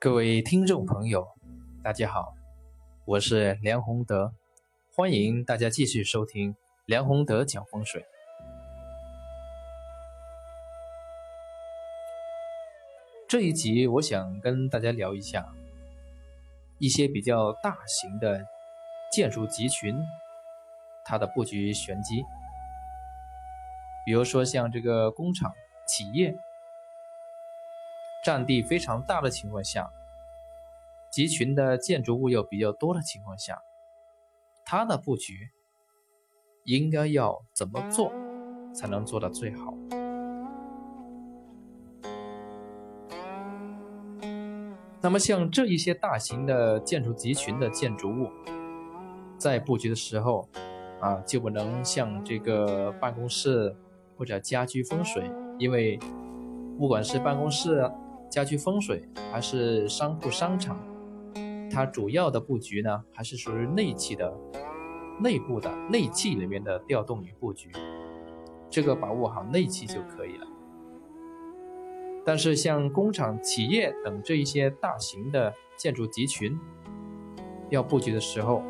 各位听众朋友，大家好，我是梁宏德，欢迎大家继续收听梁宏德讲风水。这一集我想跟大家聊一下一些比较大型的建筑集群，它的布局玄机。比如说像这个工厂、企业，占地非常大的情况下，集群的建筑物又比较多的情况下，它的布局应该要怎么做才能做到最好？那么像这一些大型的建筑集群的建筑物，在布局的时候，啊，就不能像这个办公室或者家居风水，因为不管是办公室、家居风水，还是商铺、商场，它主要的布局呢，还是属于内气的、内部的内气里面的调动与布局，这个把握好内气就可以了。但是像工厂、企业等这一些大型的建筑集群，要布局的时候，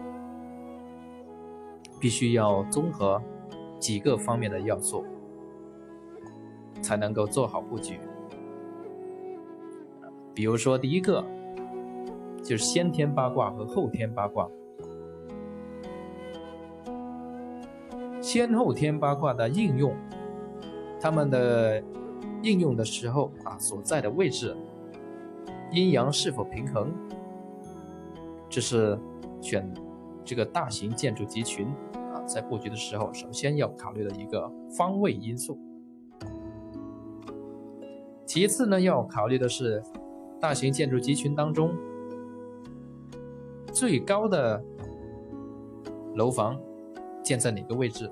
必须要综合几个方面的要素，才能够做好布局。比如说，第一个就是先天八卦和后天八卦。先后天八卦的应用，它们的。应用的时候啊，所在的位置，阴阳是否平衡，这是选这个大型建筑集群啊，在布局的时候首先要考虑的一个方位因素。其次呢，要考虑的是大型建筑集群当中最高的楼房建在哪个位置，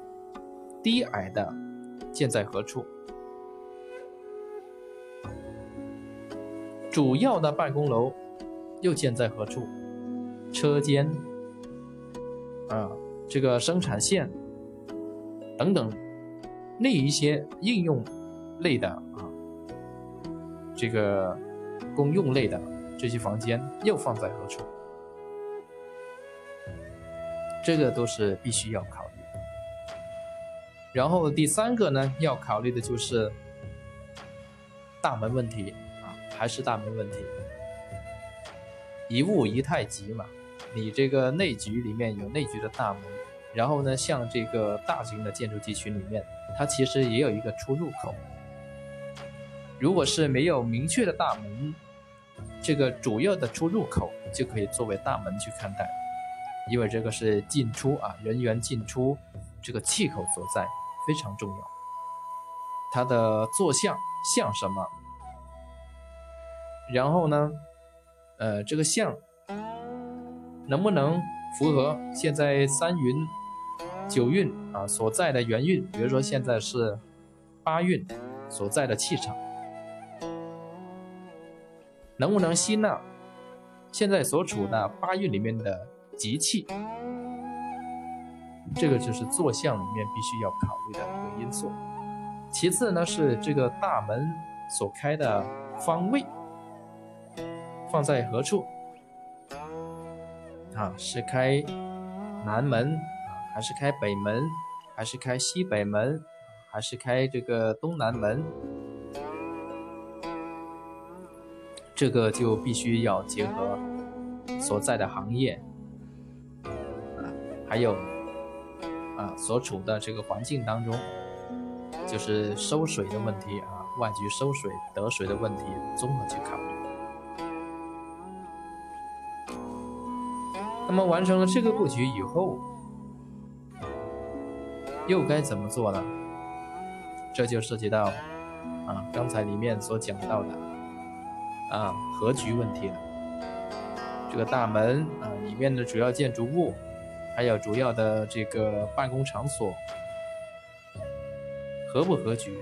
低矮的建在何处。主要的办公楼又建在何处？车间啊，这个生产线等等，那一些应用类的啊，这个公用类的这些房间又放在何处？这个都是必须要考虑的。然后第三个呢，要考虑的就是大门问题啊。还是大门问题，一物一太极嘛。你这个内局里面有内局的大门，然后呢，像这个大型的建筑集群里面，它其实也有一个出入口。如果是没有明确的大门，这个主要的出入口就可以作为大门去看待，因为这个是进出啊，人员进出这个气口所在，非常重要。它的坐向像什么？然后呢，呃，这个象能不能符合现在三运、九运啊所在的元运？比如说现在是八运所在的气场，能不能吸纳现在所处的八运里面的吉气？这个就是坐向里面必须要考虑的一个因素。其次呢，是这个大门所开的方位。放在何处？啊，是开南门，还是开北门，还是开西北门，还是开这个东南门？这个就必须要结合所在的行业，还有啊所处的这个环境当中，就是收水的问题啊，外局收水得水的问题，综合去考虑。那么完成了这个布局以后，又该怎么做呢？这就涉及到啊刚才里面所讲到的啊格局问题了。这个大门啊里面的主要建筑物，还有主要的这个办公场所，合不合局？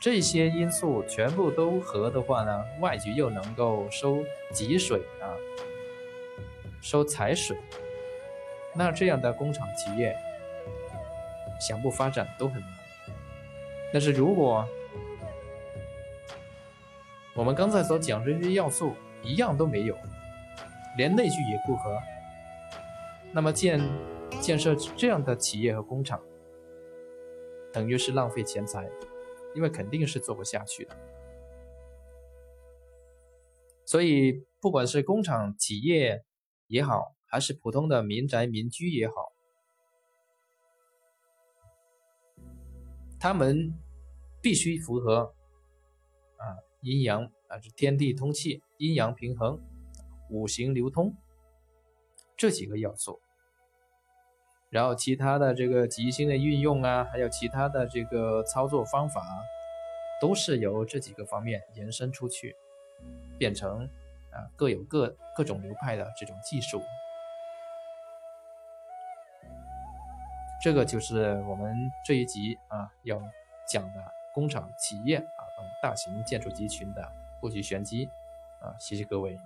这些因素全部都合的话呢，外局又能够收集水啊。收财水，那这样的工厂企业想不发展都很难。但是如果我们刚才所讲这些要素一样都没有，连内聚也不合。那么建建设这样的企业和工厂，等于是浪费钱财，因为肯定是做不下去的。所以，不管是工厂、企业也好，还是普通的民宅、民居也好，他们必须符合啊阴阳啊，是天地通气、阴阳平衡、五行流通这几个要素。然后，其他的这个吉星的运用啊，还有其他的这个操作方法，都是由这几个方面延伸出去。变成啊各有各各种流派的这种技术，这个就是我们这一集啊要讲的工厂、企业啊等大型建筑集群的布局玄机啊，谢谢各位。